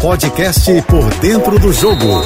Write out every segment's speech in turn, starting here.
Podcast Por Dentro do Jogo,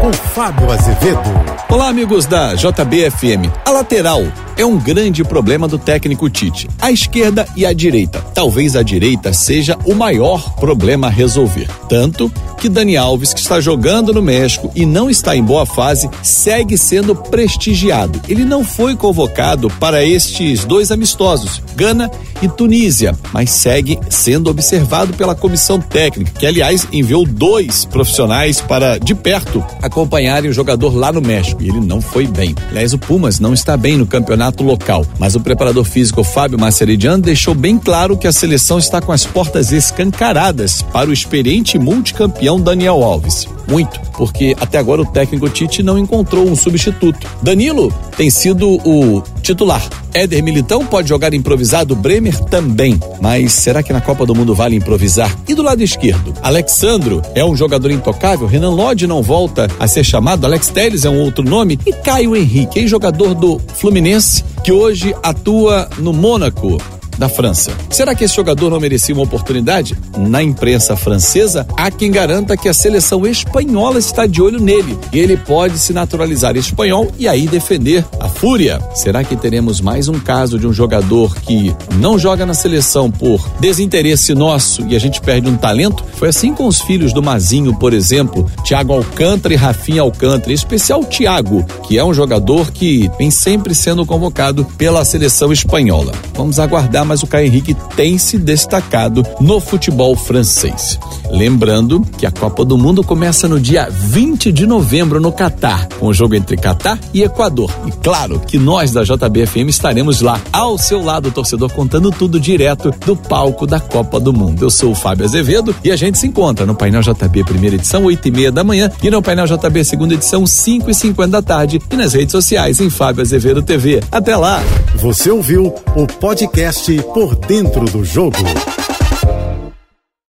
com Fábio Azevedo. Olá, amigos da JBFM. A lateral é um grande problema do técnico Tite. A esquerda e a direita. Talvez a direita seja o maior problema a resolver. Tanto que Dani Alves, que está jogando no México e não está em boa fase, segue sendo prestigiado. Ele não foi convocado para estes dois amistosos, Gana e Tunísia, mas segue sendo observado pela comissão técnica, que aliás enviou dois profissionais para de perto acompanharem o jogador lá no México. E ele não foi bem. Aliás, o Pumas não está bem no campeonato local, mas o preparador físico Fábio Maceridiano deixou bem claro que a seleção está com as portas escancaradas para o experiente multicampeão Daniel Alves. Muito, porque até agora o técnico Tite não encontrou um substituto. Danilo tem sido o titular. Éder Militão pode jogar improvisado, Bremer também. Mas será que na Copa do Mundo vale improvisar? E do lado esquerdo? Alexandro é um jogador intocável, Renan Lodge não volta a ser chamado, Alex Telles é um outro nome, e Caio Henrique, ex-jogador do Fluminense, que hoje atua no Mônaco da França. Será que esse jogador não merecia uma oportunidade? Na imprensa francesa, há quem garanta que a seleção espanhola está de olho nele e ele pode se naturalizar espanhol e aí defender a fúria. Será que teremos mais um caso de um jogador que não joga na seleção por desinteresse nosso e a gente perde um talento? Foi assim com os filhos do Mazinho, por exemplo, Thiago Alcântara e Rafinha Alcântara, em especial Thiago, que é um jogador que vem sempre sendo convocado pela seleção espanhola. Vamos aguardar mas o Caio Henrique tem se destacado no futebol francês. Lembrando que a Copa do Mundo começa no dia 20 de novembro no Catar, com o jogo entre Catar e Equador. E claro que nós da JBFM estaremos lá ao seu lado, torcedor, contando tudo direto do palco da Copa do Mundo. Eu sou o Fábio Azevedo e a gente se encontra no Painel JB primeira edição, 8 e meia da manhã, e no Painel JB segunda edição, 5 e 50 da tarde, e nas redes sociais em Fábio Azevedo TV. Até lá! Você ouviu o podcast Por Dentro do Jogo.